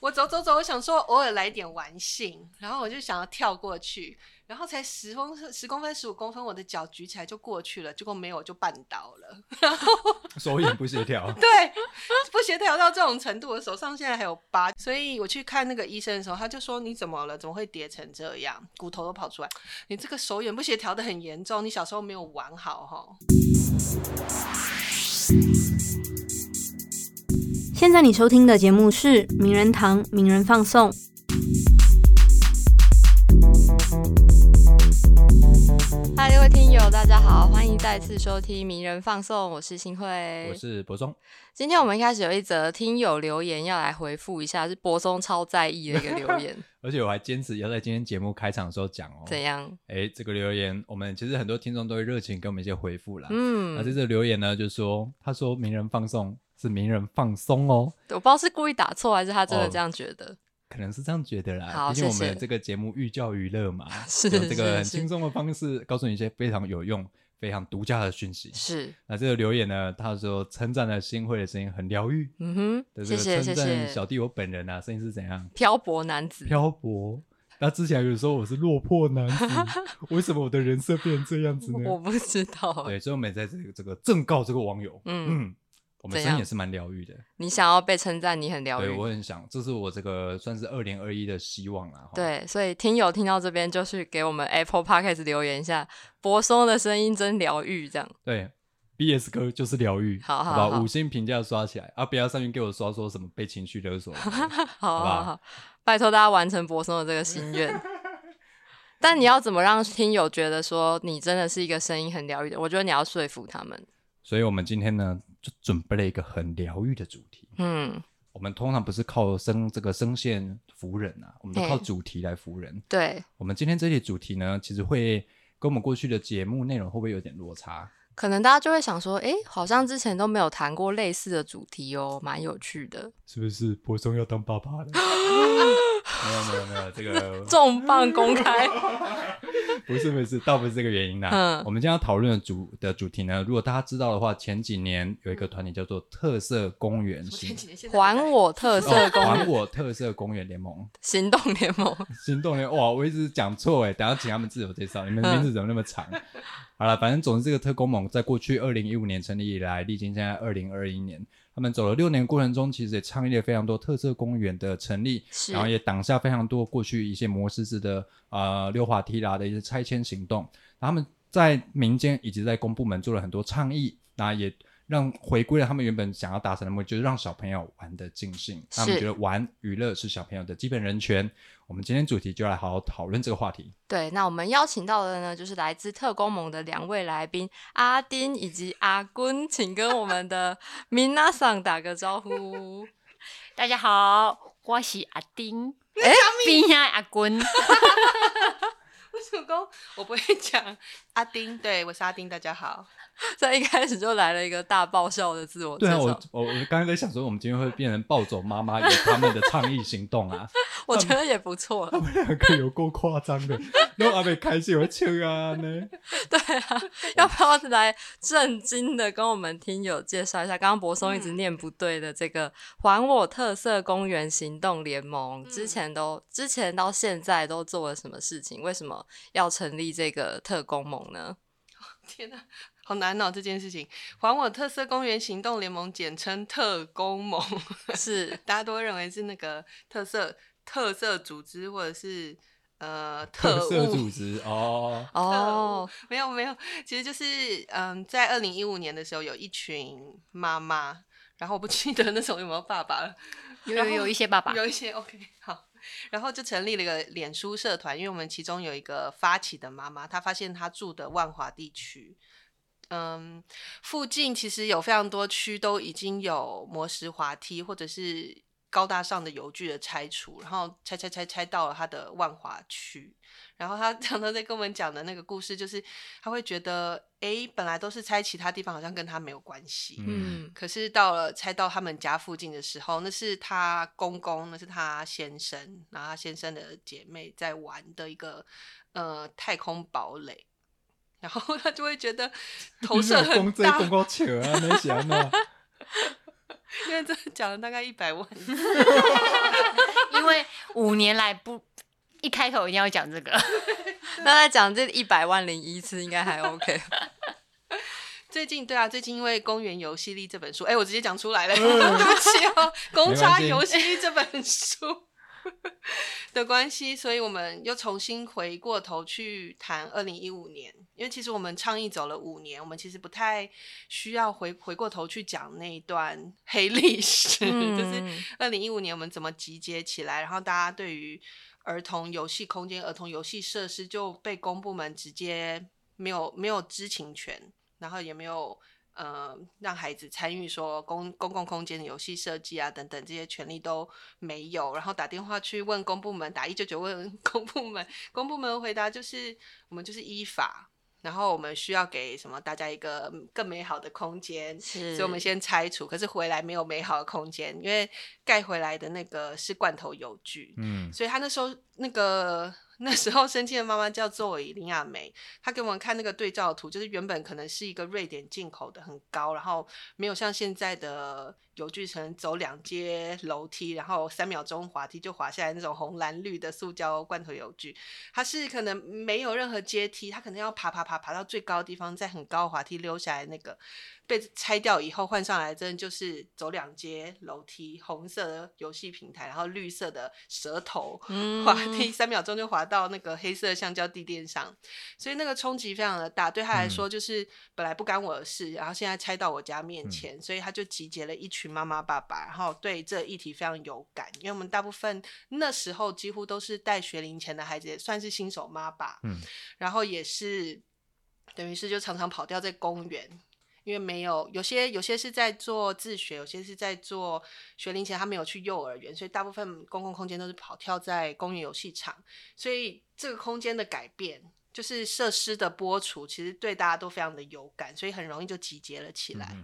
我走走走，我想说偶尔来点玩性，然后我就想要跳过去，然后才十公分、十公分、十五公分，我的脚举起来就过去了，结果没有就绊倒了，然后 手眼不协调。对不协调到这种程度，我手上现在还有疤，所以我去看那个医生的时候，他就说你怎么了？怎么会跌成这样？骨头都跑出来，你这个手眼不协调的很严重，你小时候没有玩好哈。现在你收听的节目是《名人堂名人放送》。嗨，各位听友，大家好，欢迎再次收听《名人放送》，我是新慧，我是博松。今天我们一开始有一则听友留言要来回复一下，是博松超在意的一个留言，而且我还坚持要在今天节目开场的时候讲哦。怎样？哎，这个留言我们其实很多听众都会热情给我们一些回复啦。嗯，那这个留言呢，就是说他说《名人放送》是名人放松哦，我不知道是故意打错还是他真的这样觉得。可能是这样觉得啦，好，毕竟我们这个节目寓教于乐嘛，是这个很轻松的方式，告诉你一些非常有用、非常独家的讯息。是，那这个留言呢，他说称赞了新会的声音很疗愈，嗯哼，谢谢谢谢。小弟我本人啊，声音是怎样？漂泊男子，漂泊。那之前有说我是落魄男子，为什么我的人设变成这样子呢？我不知道。对，所以我们在这个这个正告这个网友，嗯。我们声音也是蛮疗愈的。你想要被称赞，你很疗愈。对我很想，这是我这个算是二零二一的希望啦。对，所以听友听到这边，就是给我们 Apple Podcast 留言一下，博松的声音真疗愈，这样。对，BS 哥就是疗愈，好好好，五星评价刷起来啊！不要上面给我刷说什么被情绪勒索，好好好，拜托大家完成博松的这个心愿。但你要怎么让听友觉得说你真的是一个声音很疗愈的？我觉得你要说服他们。所以我们今天呢？就准备了一个很疗愈的主题。嗯，我们通常不是靠声这个声线服人啊，我们都靠主题来服人。对，我们今天这些主题呢，其实会跟我们过去的节目内容会不会有点落差？可能大家就会想说，哎，好像之前都没有谈过类似的主题哦，蛮有趣的。是不是柏松要当爸爸了？没有没有没有，这个 重磅公开。不是不是，倒不是这个原因啦。嗯，我们今天要讨论的主的主题呢，如果大家知道的话，前几年有一个团体叫做特色公园行，还我特色公还我特色公园联盟行动联盟 行动联哇，我一直讲错哎，等下请他们自我介绍，你们名字怎么那么长？好了，反正总之这个特工盟在过去二零一五年成立以来，历经现在二零二一年。他们走了六年过程中，其实也倡议了非常多特色公园的成立，然后也挡下非常多过去一些模式式的呃溜滑梯啦的一些拆迁行动。他们在民间以及在公部门做了很多倡议，那也。让回归了他们原本想要达成的目的，就是让小朋友玩的尽兴。他们觉得玩娱乐是小朋友的基本人权。我们今天主题就来好好讨论这个话题。对，那我们邀请到的呢，就是来自特工盟的两位来宾阿丁以及阿坤，请跟我们的明娜桑打个招呼。大家好，我是阿丁，哎，边呀阿君。主公，我不会讲阿丁，对我是阿丁，大家好。在一开始就来了一个大爆笑的自我介绍。对啊，我我我刚刚在想说，我们今天会变成暴走妈妈有他们的倡议行动啊，我觉得也不错。他们两个有够夸张的，然后阿美开心会笑啊呢。对啊，要不要来震惊的跟我们听友介绍一下？刚刚博松一直念不对的这个“还我特色公园行动联盟”，之前都之前到现在都做了什么事情？为什么要成立这个特工盟呢？天哪！好难哦，这件事情。还我特色公园行动联盟，简称特工盟，是 大家都会认为是那个特色特色组织，或者是呃特色组织哦 哦，没有没有，其实就是嗯，在二零一五年的时候，有一群妈妈，然后我不记得那时候有没有爸爸了，有有一些爸爸，有一些 OK 好，然后就成立了一个脸书社团，因为我们其中有一个发起的妈妈，她发现她住的万华地区。嗯，附近其实有非常多区都已经有磨石滑梯或者是高大上的油具的拆除，然后拆拆拆拆到了他的万华区。然后他 常常在跟我们讲的那个故事，就是他会觉得，哎，本来都是拆其他地方，好像跟他没有关系。嗯，可是到了拆到他们家附近的时候，那是他公公，那是他先生，然后他先生的姐妹在玩的一个呃太空堡垒。然后他就会觉得 投射很大，公公扯啊，没想到，因为这讲了大概一百万，因为五年来不一开头一定要讲这个。那他讲这一百万零一次应该还 OK。最近对啊，最近因为《公园游戏力》这本书，哎，我直接讲出来了，对不起哦，《公差游戏力》这本书 的关系，所以我们又重新回过头去谈二零一五年，因为其实我们倡议走了五年，我们其实不太需要回回过头去讲那一段 黑历史，就是二零一五年我们怎么集结起来，然后大家对于儿童游戏空间、儿童游戏设施就被公部门直接没有没有知情权。然后也没有呃让孩子参与说公公共空间的游戏设计啊等等这些权利都没有，然后打电话去问公部门，打一九九问公部门，公部门回答就是我们就是依法，然后我们需要给什么大家一个更美好的空间，所以我们先拆除，可是回来没有美好的空间，因为盖回来的那个是罐头邮具，嗯，所以他那时候那个。那时候生气的妈妈叫做林亚梅，她给我们看那个对照图，就是原本可能是一个瑞典进口的，很高，然后没有像现在的。游具城走两阶楼梯，然后三秒钟滑梯就滑下来那种红蓝绿的塑胶罐头游具，它是可能没有任何阶梯，它可能要爬爬爬爬到最高的地方，在很高滑梯溜下来。那个被拆掉以后换上来，真的就是走两阶楼梯，红色的游戏平台，然后绿色的舌头滑梯，三秒钟就滑到那个黑色橡胶地垫上，所以那个冲击非常的大。对他来说，就是本来不干我的事，然后现在拆到我家面前，所以他就集结了一群。妈妈、爸爸，然后对这议题非常有感，因为我们大部分那时候几乎都是带学龄前的孩子，也算是新手妈爸，嗯，然后也是等于是就常常跑掉在公园，因为没有有些有些是在做自学，有些是在做学龄前，他没有去幼儿园，所以大部分公共空间都是跑跳在公园游戏场，所以这个空间的改变。就是设施的播出，其实对大家都非常的有感，所以很容易就集结了起来。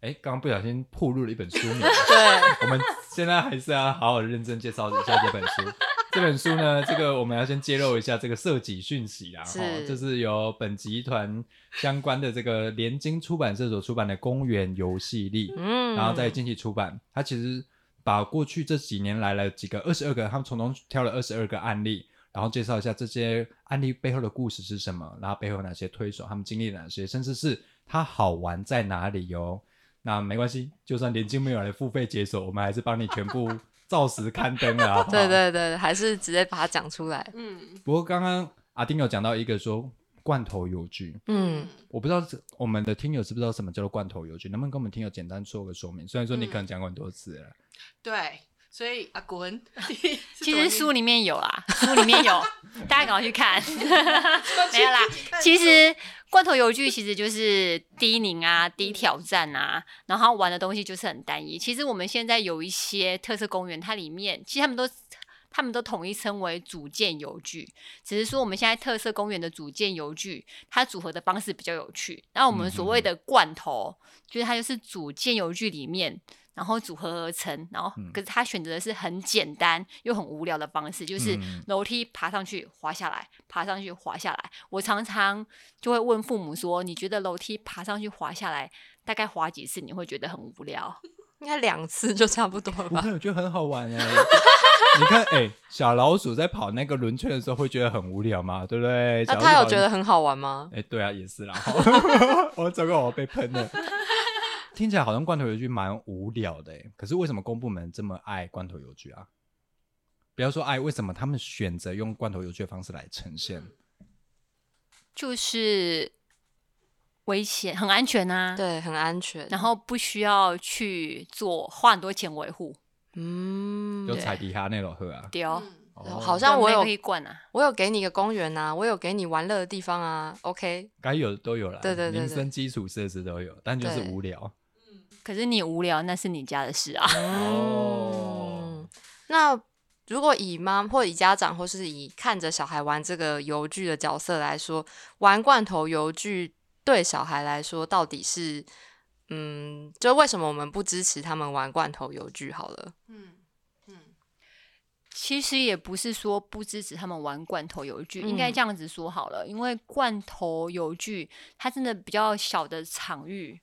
哎，刚刚不小心暴露了一本书名。对，我们现在还是要好好认真介绍一下这本书。这本书呢，这个我们要先揭露一下这个设计讯息啊，哈，就是由本集团相关的这个联经出版社所出版的《公园游戏力》，嗯，然后在近期出版。它其实把过去这几年来了几个二十二个，他们从中挑了二十二个案例。然后介绍一下这些案例背后的故事是什么，然后背后有哪些推手，他们经历了哪些，甚至是它好玩在哪里哟。那没关系，就算连经没有来付费解锁，我们还是帮你全部照实刊登啊。对对对，还是直接把它讲出来。嗯。不过刚刚阿丁有讲到一个说罐头邮局，嗯，我不知道我们的听友知不知道什么叫做罐头邮局，能不能跟我们听友简单做个说明？虽然说你可能讲过很多次了。对。所以阿滚，其实书里面有啦，书里面有，大家赶快去看。没有啦，其实罐头游具其实就是低龄啊、低挑战啊，然后玩的东西就是很单一。其实我们现在有一些特色公园，它里面其实他们都他们都统一称为组件游具，只是说我们现在特色公园的组件游具，它组合的方式比较有趣。那我们所谓的罐头，就是它就是组件游具里面。然后组合而成，然后可是他选择的是很简单又很无聊的方式，就是楼梯爬上去滑下来，爬上去滑下来。我常常就会问父母说：“你觉得楼梯爬上去滑下来，大概滑几次你会觉得很无聊？” 应该两次就差不多了吧？我觉得很好玩哎！你看，哎，小老鼠在跑那个轮圈的时候会觉得很无聊吗？对不对？那他有觉得很好玩吗？哎，对啊，也是啦。我这个我被喷了。听起来好像罐头邮局蛮无聊的可是为什么公部门这么爱罐头邮局啊？不要说爱，为什么他们选择用罐头邮局的方式来呈现？就是危险，很安全啊，对，很安全，然后不需要去做花很多钱维护，嗯，有彩迪哈那种喝啊，丢，好像我有可以灌啊，我有给你个公园啊，我有给你玩乐的地方啊，OK，该有的都有了，对对对，民生基础设施都有，但就是无聊。可是你无聊，那是你家的事啊。哦，那如果以妈或以家长或是以看着小孩玩这个游具的角色来说，玩罐头游具对小孩来说到底是，嗯，就为什么我们不支持他们玩罐头游具？好了，嗯嗯，其实也不是说不支持他们玩罐头游具，应该这样子说好了，因为罐头游具它真的比较小的场域。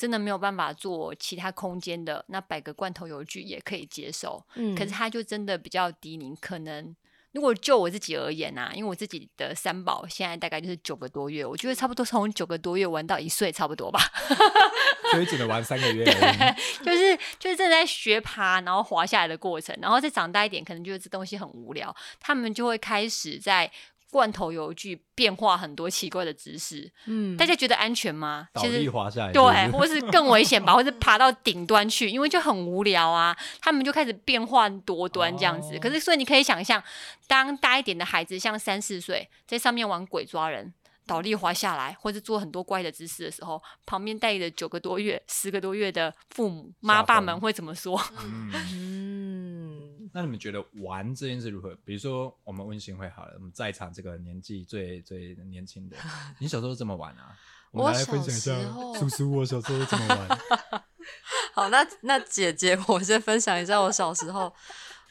真的没有办法做其他空间的，那摆个罐头油具也可以接受。嗯可是它就真的比较低龄，可能如果就我自己而言啊，因为我自己的三宝现在大概就是九个多月，我觉得差不多从九个多月玩到一岁差不多吧，所以只能玩三个月对。就是就是正在学爬，然后滑下来的过程，然后再长大一点，可能觉得这东西很无聊，他们就会开始在。罐头油具变化很多奇怪的姿势，嗯大家觉得安全吗？其实滑下来，对，或是更危险吧，或是爬到顶端去，因为就很无聊啊。他们就开始变换多端这样子。哦可是，所以你可以想象，当大一点的孩子，像三四岁，在上面玩鬼抓人。倒立滑下来，或者做很多怪的姿势的时候，旁边带着九个多月、十个多月的父母妈爸们会怎么说？嗯嗯，那你们觉得玩这件事如何？比如说，我们温馨会好了，我们在场这个年纪最最年轻的，你小时候怎么玩啊？我们来分享一下小时候，叔叔我小时候怎么玩？好，那那姐姐，我先分享一下我小时候。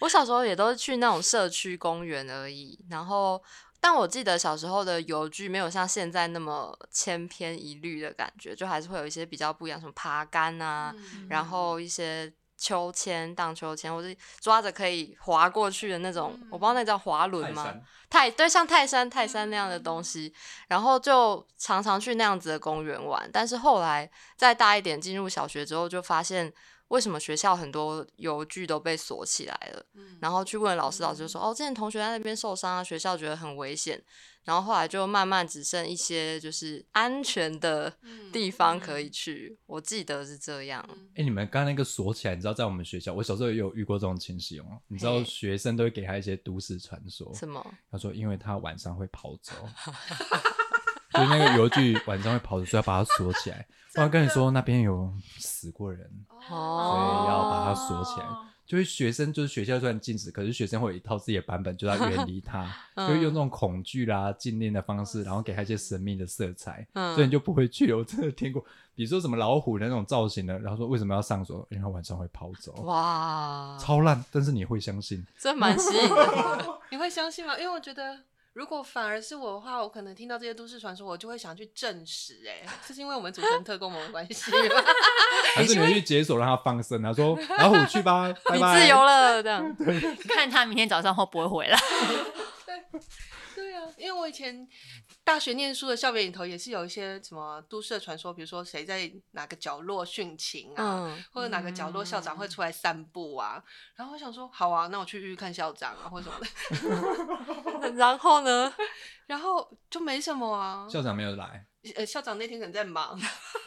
我小时候也都是去那种社区公园而已，然后，但我记得小时候的游具没有像现在那么千篇一律的感觉，就还是会有一些比较不一样，什么爬杆啊，嗯然后一些秋千、荡秋千，或是抓着可以滑过去的那种，我不知道那叫滑轮吗？泰对，像泰山、泰山那样的东西，然后就常常去那样子的公园玩。但是后来再大一点，进入小学之后，就发现为什么学校很多邮具都被锁起来了。然后去问老师，老师就说：“哦，之前同学在那边受伤啊，学校觉得很危险。”然后后来就慢慢只剩一些就是安全的地方可以去。我记得是这样。哎、你们刚刚那个锁起来，你知道在我们学校，我小时候也有遇过这种情形哦。你知道学生都会给他一些都市传说，什么？他说因为他晚上会跑走，就是那个邮具晚上会跑走，所以要把它锁起来。我要跟你说，那边有死过人，所哦以要把它锁起来。就是学生，就是学校虽然禁止，可是学生会有一套自己的版本，就要远离它，嗯就用这种恐惧啦、禁令的方式，然后给他一些神秘的色彩，嗯所以你就不会去了。我真的听过，比如说什么老虎的那种造型的，然后说为什么要上锁？因为它晚上会跑走，哇，超烂，但是你会相信。这蛮吸引的。你会相信吗？因为我觉得，如果反而是我的话，我可能听到这些都市传说，我就会想去证实。哎，这是因为我们组成特工盟的关系吗？还是你会去解锁让他放生，他说老虎去吧，拜你。自由了，这样。看他明天早上会不会回来。对啊，因为我以前大学念书的校园里头也是有一些什么都市的传说，比如说谁在哪个角落殉情啊，嗯，或者哪个角落校长会出来散步啊。然后我想说，好啊，那我去看校长啊，或者什么的。然后呢？然后就没什么啊。校长没有来，呃，校长那天可能在忙，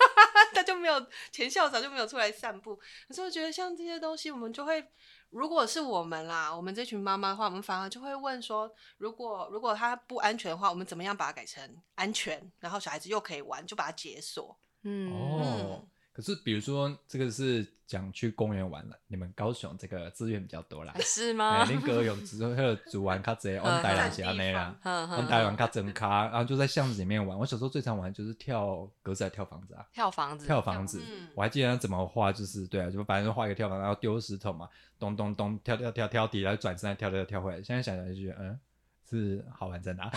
他就没有前校长就没有出来散步。可是我觉得像这些东西，我们就会，如果是我们啦，我们这群妈妈的话，我们反而就会问说，如果如果它不安全的话，我们怎么样把它改成安全，然后小孩子又可以玩，就把它解锁。嗯，哦。可是比如说这个是讲去公园玩了，你们高雄这个资源比较多啦。是哎，吗？恁哥有只会有主玩较济，我们台南是安尼啦，嗯我们台湾卡整咖，然后就在巷子里面玩。我小时候最常玩就是跳格子，还跳房子啊，跳房子，跳房子嗯。我还记得他怎么画，就是对啊，就反正画一个跳房，然后丢石头嘛，咚咚咚，跳跳跳跳底，然后转身再跳跳跳回来。现在想想就觉得，嗯，是好玩在哪？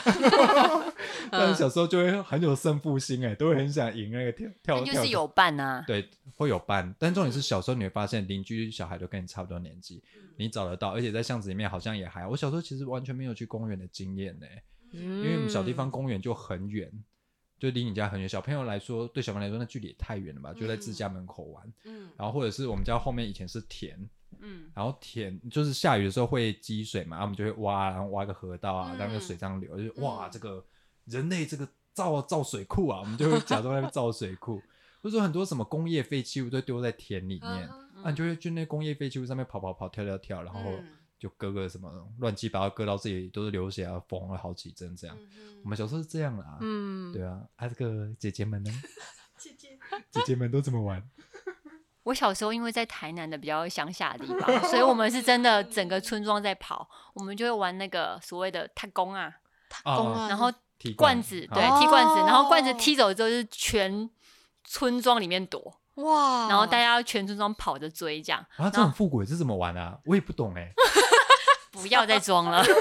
但是小时候就会很有胜负心，哎，都会很想赢那个跳跳就是有伴啊。对，会有伴，但重点是小时候你会发现邻居小孩都跟你差不多年纪，你找得到，而且在巷子里面好像也还好。我小时候其实完全没有去公园的经验呢，因因为我们小地方公园就很远，就离你家很远。小朋友来说，对小朋友来说那距离也太远了吧？就在自家门口玩，嗯然后或者是我们家后面以前是田，嗯，然后田就是下雨的时候会积水嘛，然后我们就会挖，然后挖个河道啊，嗯。让那个水这样流，就是哇，嗯。这个人类这个造造水库啊，我们就会 假装在那边造水库，或者说很多什么工业废弃物都丢在田里面，嗯啊，你就会去那工业废弃物上面跑跑跑、跳跳跳，然后嗯。就割个什么乱七八糟，割到自己都是流血啊，缝了好几针这样。我们小时候是这样啦，嗯，对啊，啊，这个姐姐们呢？姐姐，姐姐们都怎么玩？我小时候因为在台南的比较乡下的地方，所以我 们是真的整个村庄在跑，我们就会玩那个所谓的踏弓啊，公啊，然后踢罐子，对，啊踢罐子，然后罐子哦踢走之后就是全村庄里面躲，哇，然后大家要全村庄跑着追这样，啊，这种复古是怎么玩啊？我也不懂哎。不要再装了。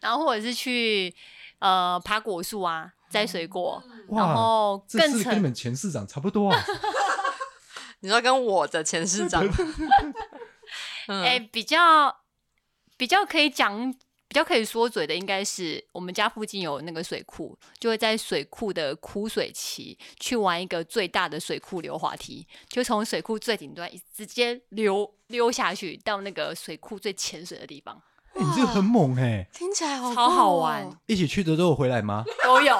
然后或者是去呃爬果树啊，摘水果，哇然后这是跟你们前市长差不多啊。你说跟我的前市长，嗯。哎、比较比较可以讲，比较可以说嘴的，应该是我们家附近有那个水库，就会在水库的枯水期去玩一个最大的水库流滑梯，就从水库最顶端一直接溜溜下去到那个水库最浅水的地方，哎你这个很猛哎、听起来好超好哦玩，一起去的都有回来吗？都有。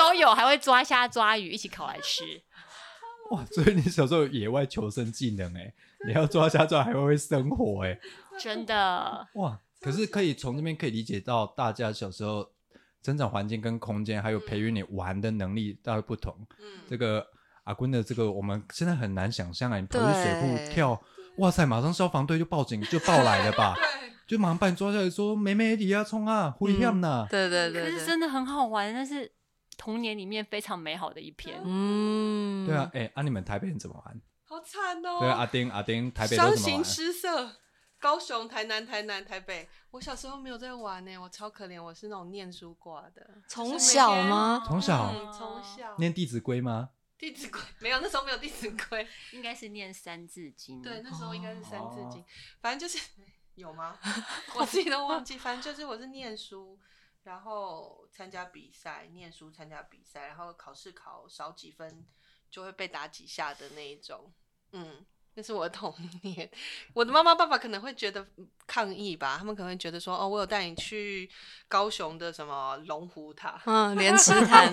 都有，还会抓虾抓鱼一起烤来吃。哇，所以你小时候有野外求生技能哎、你要抓虾抓还会生活哎、真的，哇！可是可以从这边可以理解到，大家小时候生长环境跟空间，还有培育你玩的能力大概不同。嗯这个阿坤的这个，我们现在很难想象啊！你跑去水库跳，哇塞，马上消防队就报警就报来了吧？就马上把你抓下来说：“妹妹，你要冲啊，危险呐！”对对可对可，是真的很好玩，但是童年里面非常美好的一篇。嗯，对啊，，哎、啊，你们台北人怎么玩？好惨哦。对啊，阿丁阿丁，台北都伤怎么玩形？失色。高雄、台南、台南、台北，我小时候没有在玩呢，我超可怜，我是那种念书挂的。从小吗？从小嗯，从小念《弟子规》吗？《弟子规》没有，那时候没有《弟子规》。应该是念《三字经》。对，那时候应该是《三字经哦》，反正就是有吗？我自己都忘记。反正就是我是念书，然后参加比赛，念书参加比赛，然后考试考少几分就会被打几下的那一种。嗯，那是我的童年。我的妈妈爸爸可能会觉得抗议吧，他们可能会觉得说，哦，我有带你去高雄的什么龙虎塔，嗯，莲池潭，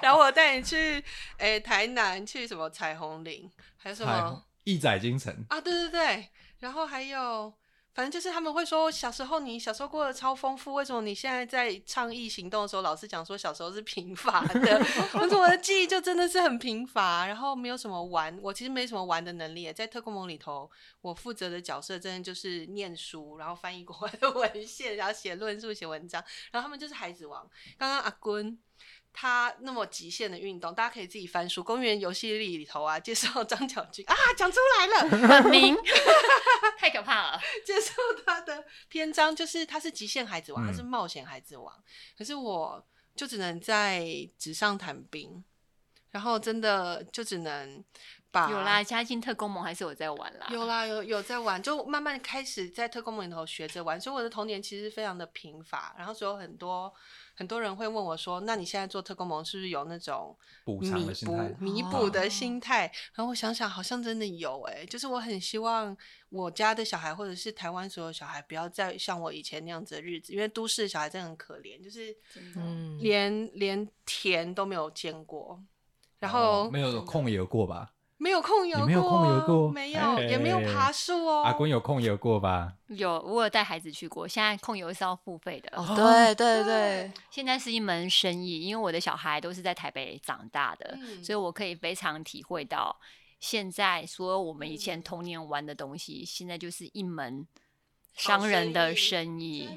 然后我带你去诶、台南去什么彩虹岭，还有什彩么虹一载京城，啊？对对对，然后还有，反正就是他们会说，小时候你小时候过得超丰富，为什么你现在在倡议行动的时候，老是讲说小时候是贫乏的？我说我的记忆就真的是很贫乏，然后没有什么玩，我其实没什么玩的能力。在特工盟里头，我负责的角色真的就是念书，然后翻译国外的文献，然后写论述、写文章，然后他们就是孩子王。刚刚阿坤。他那么极限的运动，大家可以自己翻书。公园游戏里里头啊，介绍张小军啊，讲出来了，本名 太可怕了。介绍他的篇章，就是他是极限孩子王，嗯他是冒险孩子王。可是我就只能在纸上谈兵，然后真的就只能把有啦，加进特工盟还是我在玩啦。有啦，有有在玩，就慢慢开始在特工盟里头学着玩，所以我的童年其实非常的贫乏。然后所以有很多很多人会问我说：“那你现在做特工盟是不是有那种补弥偿的心态？补弥哦。补的心态？”然后我想想，好像真的有诶、就是我很希望我家的小孩或者是台湾所有小孩不要再像我以前那样子的日子，因为都市的小孩真的很可怜，就是嗯，连连田都没有见过，然后哦没有空游过吧？没有空游过，你没有空游过没有，也没有哎爬树哦。阿公有空游过吧？有，我有带孩子去过，现在空游是要付费的。哦，对对对，现在是一门生意，因为我的小孩都是在台北长大的，嗯所以我可以非常体会到，现在所有我们以嗯前童年玩的东西，现在就是一门商人的生意，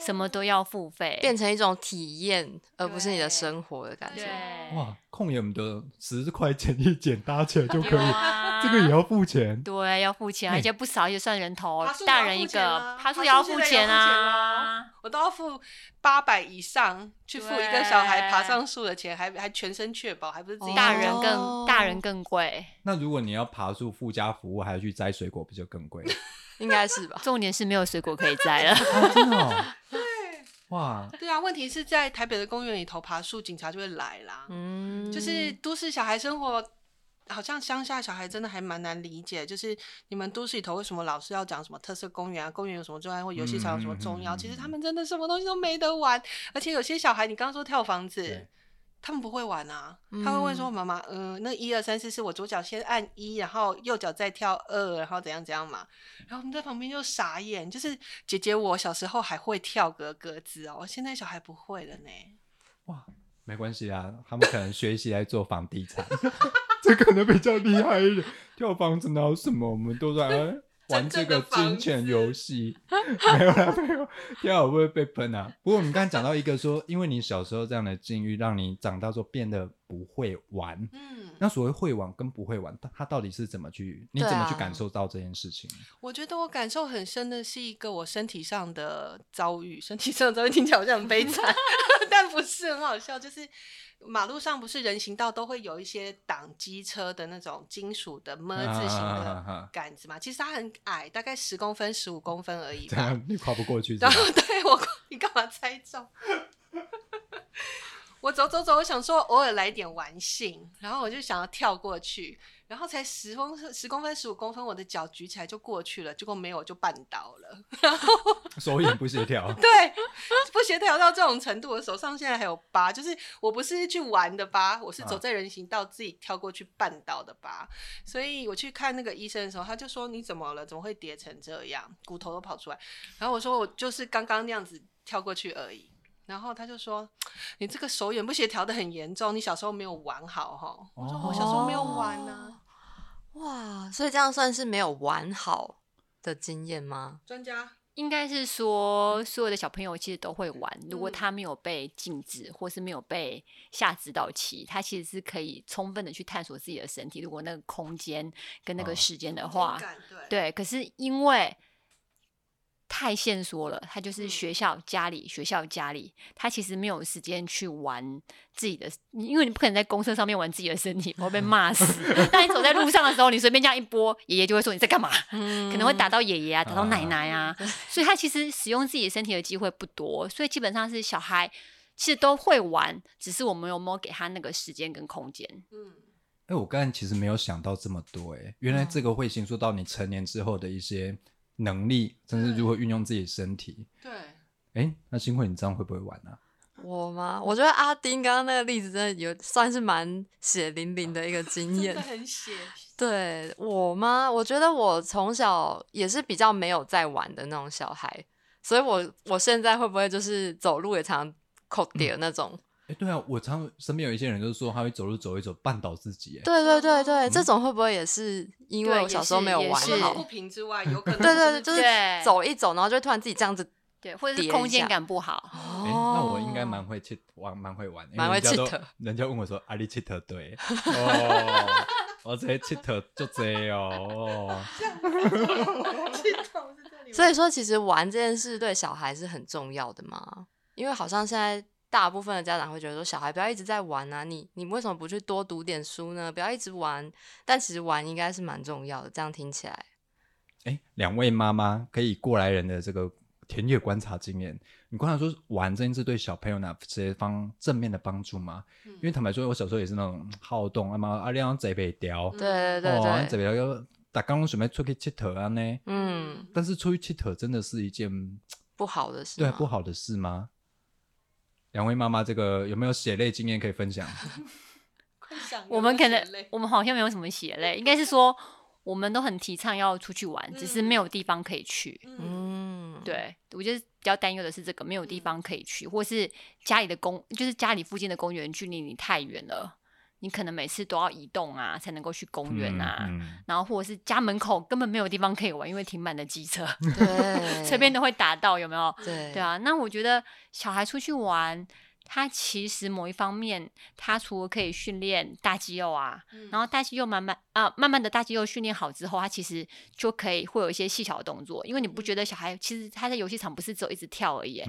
什么都要付费，变成一种体验，而不是你的生活的感觉。对，哇，空游的十块钱一剪搭起来就可以，啊这个也要付钱。对，要付钱，哎而且不少，也算人头大人一个爬树也要付钱啊。我都要付八百以上去付一个小孩爬上树的钱，还还全身确保，还不是自己大人哦更大人更贵，那如果你要爬树附加服务，还要去摘水果，不就更贵？应该是吧？重点是没有水果可以摘了。啊，真的哦，哇，对啊，问题是在台北的公园里头爬树，警察就会来啦。嗯，就是都市小孩生活，好像乡下小孩真的还蛮难理解。就是你们都市里头为什么老是要讲什么特色公园啊？公园有什么重要，或游戏场有什么重要？嗯嗯嗯嗯其实他们真的什么东西都没得玩。而且有些小孩，你刚刚说跳房子对，他们不会玩啊。他会问说：“妈妈，嗯、那一二三四是我左脚先按一，然后右脚再跳二，然后怎样怎样嘛？”然后我们在旁边就傻眼，就是姐姐我小时候还会跳格格子哦，现在小孩不会了呢。哇，没关系啊，他们可能学习来做房地产，这可能比较厉害一点。跳房子哪有什么，我们都在玩这个金钱游戏。没有啦，没有，跳会不会被喷啊？不过我们刚才讲到一个说，因为你小时候这样的境遇，让你长大之后变得不会玩。嗯，那所谓会玩跟不会玩，他他到底是怎么去？你怎么去感受到这件事情？我觉得我感受很深的是一个我身体上的遭遇，身体上的遭遇听起来好像很悲惨，但不是很好笑。就是马路上不是人行道都会有一些挡机车的那种金属的么字形的啊杆子嘛，其实它很矮，大概十公分、十五公分而已吧。你跨不过去然？后对我，你干嘛猜中？我走走走，我想说偶尔来点玩性，然后我就想要跳过去，然后才十公分、十公分、十五公分，我的脚举起来就过去了，结果没有，就绊倒了。手眼不协调。对，不协调到这种程度，我手上现在还有疤，就是我不是去玩的疤，我是走啊在人行道自己跳过去绊倒的疤。所以我去看那个医生的时候，他就说你怎么了？怎么会跌成这样？骨头都跑出来。然后我说我就是刚刚那样子跳过去而已。然后他就说：“你这个手眼不协调的很严重，你小时候没有玩好哈。”我说：“我小时候没有玩呢、哇，所以这样算是没有玩好的经验吗？专家，应该是说，所有的小朋友其实都会玩。如果嗯他没有被禁止，或是没有被下指导期，他其实是可以充分的去探索自己的身体。如果那个空间跟那哦个时间的话，对。可是因为太限缩了，他就是嗯学校、家里、学校、家里，他其实没有时间去玩自己的，因为你不可能在公车上面玩自己的身体，我会被骂死。当你走在路上的时候，你随便这样一拨，爷爷就会说你在干嘛。嗯可能会打到爷爷啊，打到奶啊奶啊，所以他其实使用自己身体的机会不多，所以基本上是小孩其实都会玩，只是我们有没有给他那个时间跟空间。嗯，哎、我刚才其实没有想到这么多、哎，原来这个会形塑到你成年之后的一些能力，甚至如何运用自己的身体。对。哎、那新慧，你这样会不会玩啊？我吗？我觉得阿丁刚刚那个例子真的有算是蛮血淋淋的一个经验真的。很血，对我吗？我觉得我从小也是比较没有在玩的那种小孩，所以我我现在会不会就是走路也常扣点那种？哎、对啊，我常身边有一些人就是说他会走路走一走绊倒自己、哎，对对对对，这种会不会也是因为我小时候没有玩好不？平之外，有 可能对对对，就是走一走，然后就突然自己这样子。对，或者是空间感不好。哎、那我应该蛮会去玩，蛮会玩，蛮会人家都 cheat 人家问我说：“阿里 cheat 对？” 哦，我这 cheat 就这哦。所以说，其实玩这件事对小孩是很重要的嘛，因为好像现在大部分的家长会觉得说，小孩不要一直在玩啊，你你为什么不去多读点书呢？不要一直玩，但其实玩应该是蛮重要的。这样听起来，哎，两位妈妈可以过来人的这个田野观察经验，你观察说玩这件事对小朋友哪些方正面的帮助吗？嗯因为坦白说，我小时候也是那种好动啊嘛，啊，你样贼北雕，嗯对对对哦，对，贼北雕，打刚准备出去佚佗啊呢。嗯，但是出去佚佗真的是一件不好的事，对啊不。好的事吗？两位妈妈，这个有没有血泪经验可以分享？我们可能我们好像没有什么血泪，应该是说我们都很提倡要出去玩，只是没有地方可以去。嗯，嗯，对，我觉得比较担忧的是这个没有地方可以去，或是家里的公，就是家里附近的公园距离你太远了，你可能每次都要移动啊，才能够去公园啊。嗯嗯然后或者是家门口根本没有地方可以玩，因为停满了机车，对，随便都会打到，有没有？对对，啊，那我觉得小孩出去玩，他其实某一方面，他除了可以训练大肌肉啊，嗯然后大肌肉慢慢啊、慢慢的大肌肉训练好之后，他其实就可以会有一些细小的动作，因为你不觉得小孩其实他在游戏场不是只有一直跳而已，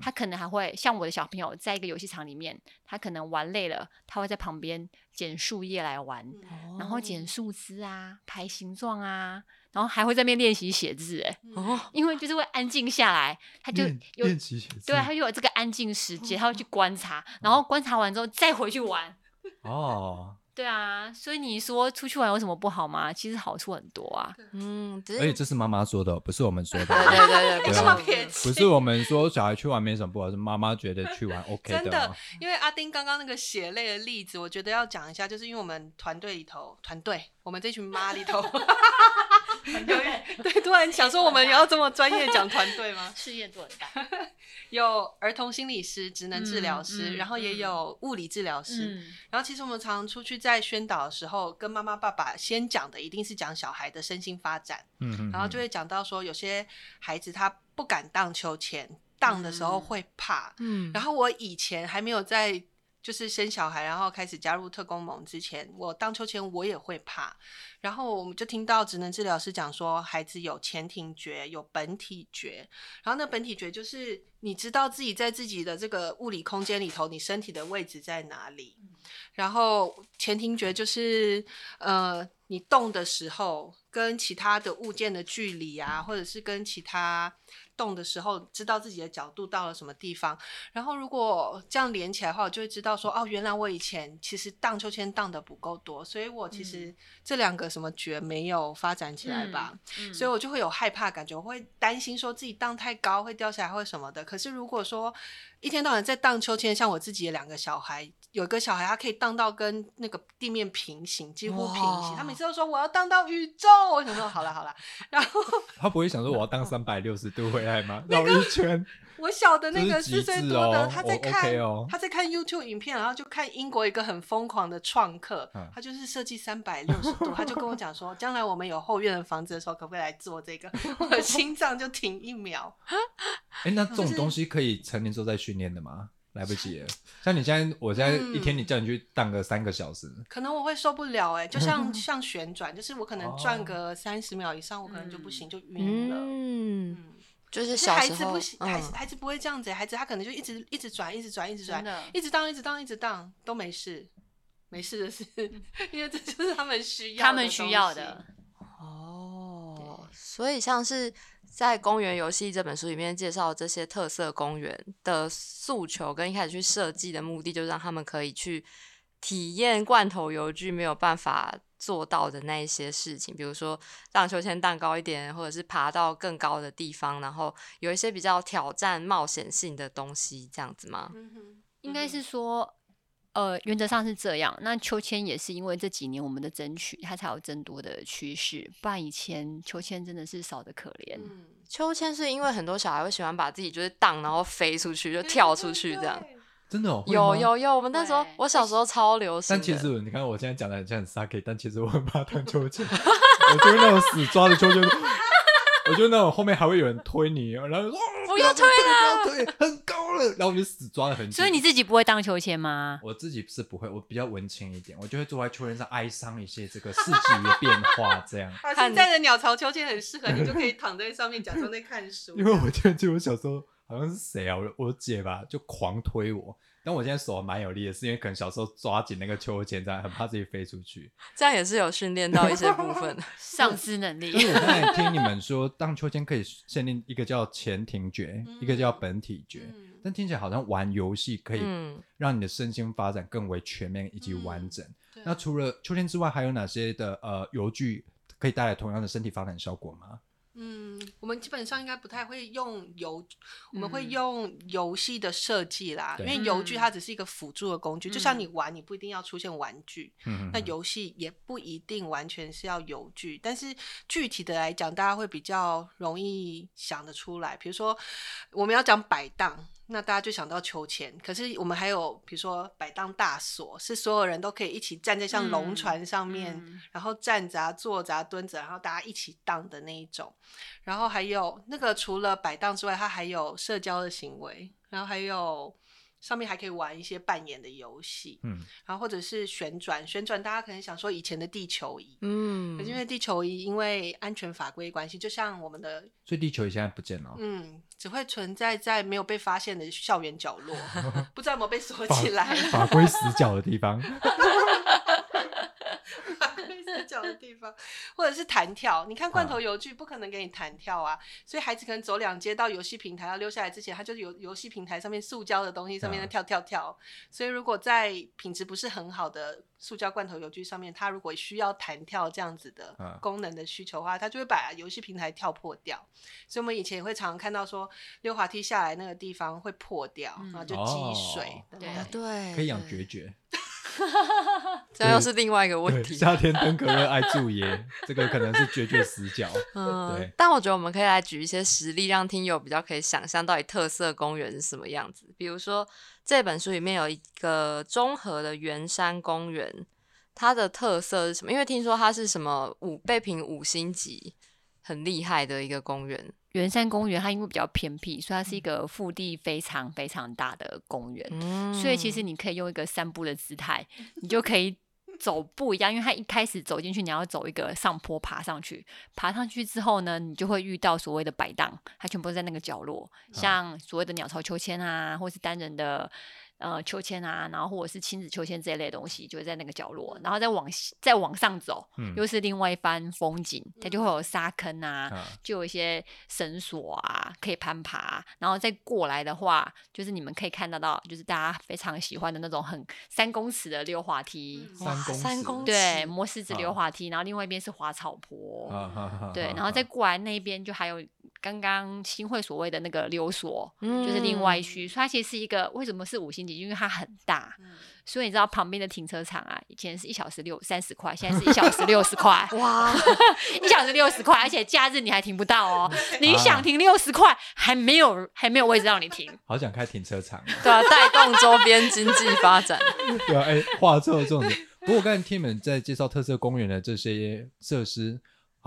他可能还会像我的小朋友，在一个游戏场里面，他可能玩累了，他会在旁边捡树叶来玩，嗯。然后捡树枝啊、排形状啊，然后还会在那边练习写字，哎，哦，因为就是会安静下来，他就练有练习写字对，他就有这个安静时间，他会去观察，然后观察完之后再回去玩。哦，对啊，所以你说出去玩有什么不好吗？其实好处很多啊。嗯，而且这是妈妈说的哦，不是我们说的对哦。对对对，对啊干嘛撇清不是我们说小孩去玩没什么不好，是妈妈觉得去玩 OK 真的的哦。，因为阿丁刚刚那个血泪的例子，我觉得要讲一下，就是因为我们团队里头，团队我们这群妈里头，对，突然想说我们也要这么专业讲团队吗？事业做很大。有儿童心理师、职能治疗师，嗯嗯然后也有物理治疗师。嗯，然后其实我们常常出去在宣导的时候，跟妈妈爸爸先讲的一定是讲小孩的身心发展，嗯嗯，然后就会讲到说有些孩子他不敢荡秋千，荡的时候会怕，嗯，然后我以前还没有在就是生小孩，然后开始加入特工盟之前，我荡秋千我也会怕。然后我们就听到职能治疗师讲说，孩子有前庭觉，有本体觉。然后那本体觉就是你知道自己在自己的这个物理空间里头，你身体的位置在哪里。然后前庭觉就是呃，你动的时候跟其他的物件的距离啊，或者是跟其他。动的时候，知道自己的角度到了什么地方，然后如果这样连起来的话，我就会知道说，哦，原来我以前其实荡秋千荡的不够多，所以我其实这两个什么觉没有发展起来吧，所以我就会有害怕感觉，我会担心说自己荡太高会掉下来或什么的。可是如果说一天到晚在荡秋千，像我自己的两个小孩，有一个小孩他可以荡到跟那个地面平行，几乎平行，他每次都说我要荡到宇宙，我想说好了好了，然后 他不会想说我要荡三百六十度回来吗？绕一圈。我小的那个四岁多的，他在看哦，他在看 YouTube 影片，然后就看英国一个很疯狂的创客，他就是设计三百六十度，他就跟我讲说，将来我们有后院的房子的时候，可不可以来做这个？我的心脏就停一秒。哎，那这种东西可以成年之后再训练的吗？来不及了。像你现在，我现在一天你叫你去荡个三个小时，可能我会受不了。哎，就像像旋转，就是我可能转个三十秒以上，我可能就不行，就晕了。嗯。就是小孩子不行，孩子孩子不会这样子，孩子他可能就一直一直转，一直转，一直转，一直荡，一直荡，一直荡都没事，没事的事，因为这就是他们需要，他们需要的。哦，所以像是在《公园游戏》这本书里面介绍这些特色公园的诉求，跟一开始去设计的目的，就是让他们可以去体验罐头邮具没有办法。做到的那一些事情，比如说荡秋千荡高一点，或者是爬到更高的地方，然后有一些比较挑战冒险性的东西，这样子吗？应该是说，呃，原则上是这样。那秋千也是因为这几年我们的争取，它才有增多的趋势。不然以前秋千真的是少的可怜。秋千是因为很多小孩会喜欢把自己就是荡，然后飞出去，就跳出去这样。真的哦有有有，我们那时候我小时候超流行。但其实你看我现在讲的很像很 s a k 但其实我很怕荡秋千，我就是那种死抓的秋千，我就那种后面还会有人推你，然后说 不要推了，推很高了，然后我就死抓的很紧。所以你自己不会荡秋千吗？我自己是不会，我比较文青一点，我就会坐在秋千上哀伤一些这个四季的变化，这样。现在的鸟巢秋千很适合你，就可以躺在上面假装在看书。因为我记得我小时候。好像是谁啊？我我姐吧，就狂推我。但我现在手蛮有力的，是因为可能小时候抓紧那个秋千，这样很怕自己飞出去。这样也是有训练到一些部分上肢 能力。我刚才听你们说，荡秋千可以限定一个叫前庭觉，一个叫本体觉。但听起来好像玩游戏可以让你的身心发展更为全面以及完整。那除了秋千之外，还有哪些的呃游具可以带来同样的身体发展效果吗？嗯，我们基本上应该不太会用游，我们会用游戏的设计啦，因为游具它只是一个辅助的工具，就像你玩，你不一定要出现玩具，那游戏也不一定完全是要游具，但是具体的来讲，大家会比较容易想得出来，比如说我们要讲摆档。那大家就想到秋千，可是我们还有比如说摆荡大锁，是所有人都可以一起站在像龙船上面，然后站着、啊坐着、啊蹲着，然后大家一起荡的那一种。然后还有那个除了摆荡之外，它还有社交的行为，然后还有。上面还可以玩一些扮演的游戏，嗯，然后或者是旋转，旋转大家可能想说以前的地球仪，嗯，因为地球仪因为安全法规关系，就像我们的，所以地球仪现在不见了，嗯，只会存在在没有被发现的校园角落，不知道有没有被锁起来，法规死角的地方。脚的地方，或者是弹跳。你看罐头游具不可能给你弹跳啊，所以孩子可能走两阶到游戏平台要溜下来之前，他就是游游戏平台上面塑胶的东西上面在跳跳跳。所以如果在品质不是很好的塑胶罐头游具上面，他如果需要弹跳这样子的功能的需求的话，他就会把游戏平台跳破掉。所以我们以前也会常常看到说溜滑梯下来那个地方会破掉，然后就积水。对对，可以养绝绝。这又是另外一个问题。夏天登革热爱住耶，这个可能是绝绝死角。嗯，对。但我觉得我们可以来举一些实例，让听友比较可以想象到底特色公园是什么样子。比如说这本书里面有一个综合的圆山公园，它的特色是什么？因为听说它是什么五被评五星级。很厉害的一个公园。圆山公园它因为比较偏僻，所以它是一个腹地非常非常大的公园，嗯所以其实你可以用一个散步的姿态，你就可以走不一样，因为它一开始走进去，你要走一个上坡爬上去，爬上去之后呢，你就会遇到所谓的摆档，它全部都在那个角落，像所谓的鸟巢秋千啊，或是单人的。呃，秋千啊，然后或者是亲子秋千这一类东西，就会在那个角落，然后再往再往上走，嗯。又是另外一番风景，它就会有沙坑啊，啊就有一些绳索啊，可以攀爬，然后再过来的话，就是你们可以看得到，就是大家非常喜欢的那种很三公尺的溜滑梯，三公尺对，尺磨石子溜滑梯，然后另外一边是滑草坡，对，然后再过来那一边就还有刚刚新会所谓的那个溜索，嗯就是另外一区，所以它其实是一个为什么是五星级，因为它很大，所以你知道旁边的停车场啊，以前是一小时六三十块，现在是一小时六十块，哇，一小时六十块，而且假日你还停不到哦。你想停六十块，还没有还没有位置让你停。好想开停车场。对啊，带动周边经济发展。对啊，哎，画错重点。不过我刚才听你们在介绍特色公园的这些设施，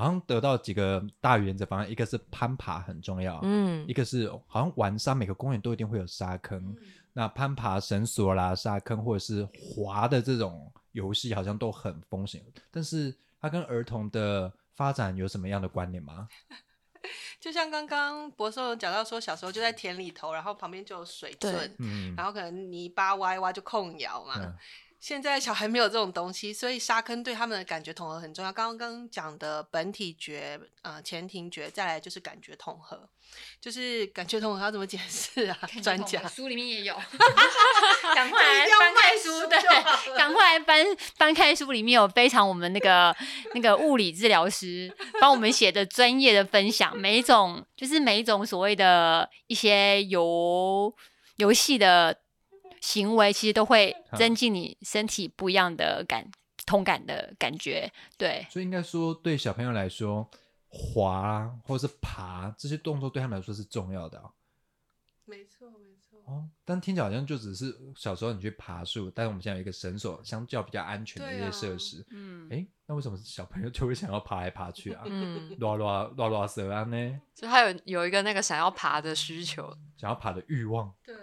好像得到几个大原则，方案一个是攀爬很重要，嗯一个是好像玩沙，每个公园都一定会有沙坑。那攀爬绳索啦、沙坑或者是滑的这种游戏，好像都很风险。但是它跟儿童的发展有什么样的关联吗？就像刚刚博士有讲到说，小时候就在田里头，然后旁边就有水对圳，嗯然后可能泥巴挖一挖就控窑嘛。嗯现在小孩没有这种东西，所以沙坑对他们的感觉统合很重要。刚刚讲的本体觉、呃前庭觉，再来就是感觉统合。就是感觉统合要怎么解释啊？专家书里面也有，赶快来翻开书，对，赶快来翻翻开书，里面有非常我们那个那个物理治疗师帮我们写的专业的分享，每一种就是每一种所谓的一些游游戏的行为，其实都会增进你身体不一样的感通感的感觉，对。所以应该说，对小朋友来说，滑啊或者是爬这些动作对他们来说是重要的啊。没错，没错。哦，但听起来好像就只是小时候你去爬树，但是我们现在有一个绳索，相较比较安全的一些设施。嗯，哎、那为什么小朋友就会想要爬来爬去啊？嗯，拉拉拉拉蛇啊呢？就他有有一个那个想要爬的需求。想要爬的欲望。对，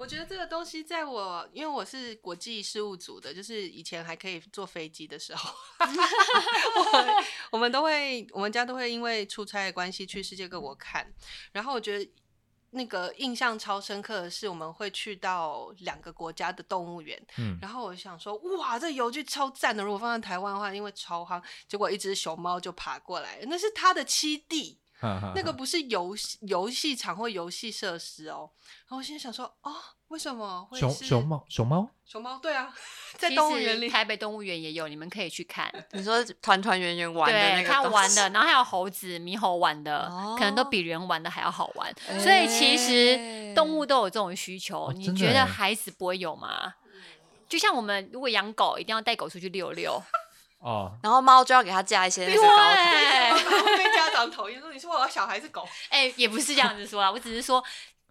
我觉得这个东西在我，因为我是国际事务组的，就是以前还可以坐飞机的时候，我 我们都会，我们家都会因为出差的关系去世界各国看，然后我觉得。那个印象超深刻的是，我们会去到两个国家的动物园，嗯，然后我想说，哇，这游具超赞的！如果放在台湾的话，因为超夯，结果一只熊猫就爬过来，那是它的栖地，哈哈那个不是游戏游戏场或游戏设施哦。然后我现在想说，哦，为什么会是熊熊猫熊猫熊猫？对啊，在动物园里，台北动物园也有，你们可以去看。你说团团圆圆玩的那，个玩的，然后还有猴子、猕猴玩的，可能都哦比人玩的还要好玩。所以其实动物都有这种需求，哦你觉得孩子不会有吗？就像我们如果养狗，一定要带狗出去遛遛。哦，然后猫就要给它加一些那个高台。对，会被家长讨厌说，你说我要小孩是狗，哎、也不是这样子说啦，我只是说。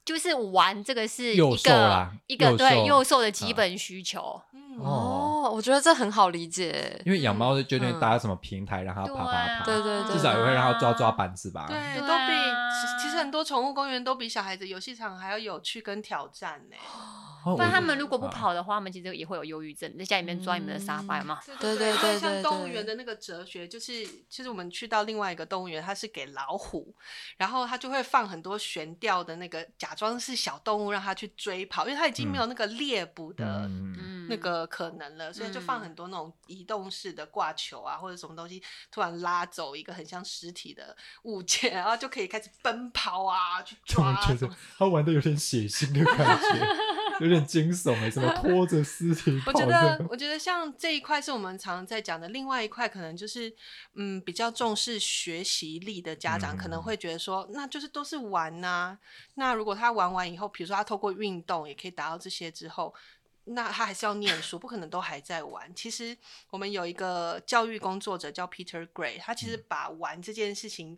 就是玩这个是 幼一个一个对幼兽的基啊本需求，嗯，哦。哦，我觉得这很好理解。因为养猫就决定嗯搭什么平台让它爬爬爬，对对对至少也会让它抓抓板子吧。对，对都比其实很多宠物公园都比小孩子游戏场还要有趣跟挑战呢。哦，不然他们如果不啊跑的话，他们其实也会有忧郁症，在家里面抓你们的沙发嘛。对对对像动物园的那个哲学，就是就是我们去到另外一个动物园，它是给老虎，然后它就会放很多悬吊的那个，假装是小动物让它去追跑，因为它已经没有那个猎捕的。那个可能了，所以就放嗯很多那种移动式的挂球啊，或者什么东西，突然拉走一个很像尸体的物件，然后就可以开始奔跑啊，去 突抓然觉得。他玩的有点血腥的感觉，有点惊悚哎，怎么 拖着尸体我觉得，，我觉得像这一块是我们常常在讲的，另外一块可能就是，嗯，比较重视学习力的家长可能嗯。会觉得说，那就是都是玩呐、那如果他玩完以后，比如说他透过运动也可以达到这些之后，那他还是要念书，不可能都还在玩。其实我们有一个教育工作者叫 Peter Gray，他其实把玩这件事情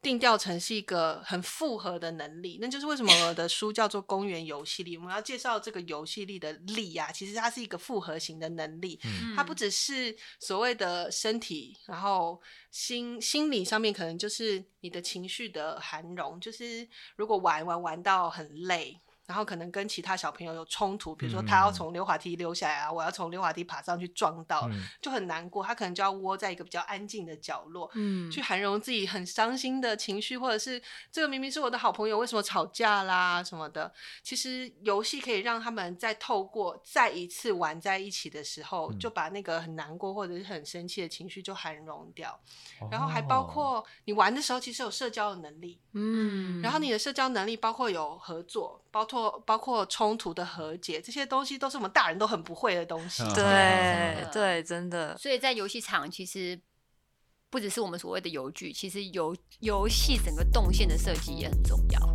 定调成是一个很复合的能力。那就是为什么我的书叫做《公园游戏力》，我们要介绍这个游戏力的力啊，其实它是一个复合型的能力。它不只是所谓的身体，然后心心理上面可能就是你的情绪的涵容，就是如果玩玩玩到很累。然后可能跟其他小朋友有冲突，比如说他要从溜滑梯溜下来啊，我要从溜滑梯爬上去撞到，就很难过。他可能就要窝在一个比较安静的角落，嗯，去涵容自己很伤心的情绪，或者是这个明明是我的好朋友，为什么吵架啦什么的。其实游戏可以让他们在透过再一次玩在一起的时候，就把那个很难过或者是很生气的情绪就涵容掉。然后还包括你玩的时候，其实有社交的能力，嗯，然后你的社交能力包括有合作，包括包括冲突的和解，这些东西都是我们大人都很不会的东西。对对，真的。所以在游戏场，其实不只是我们所谓的游具，其实游游戏整个动线的设计也很重要。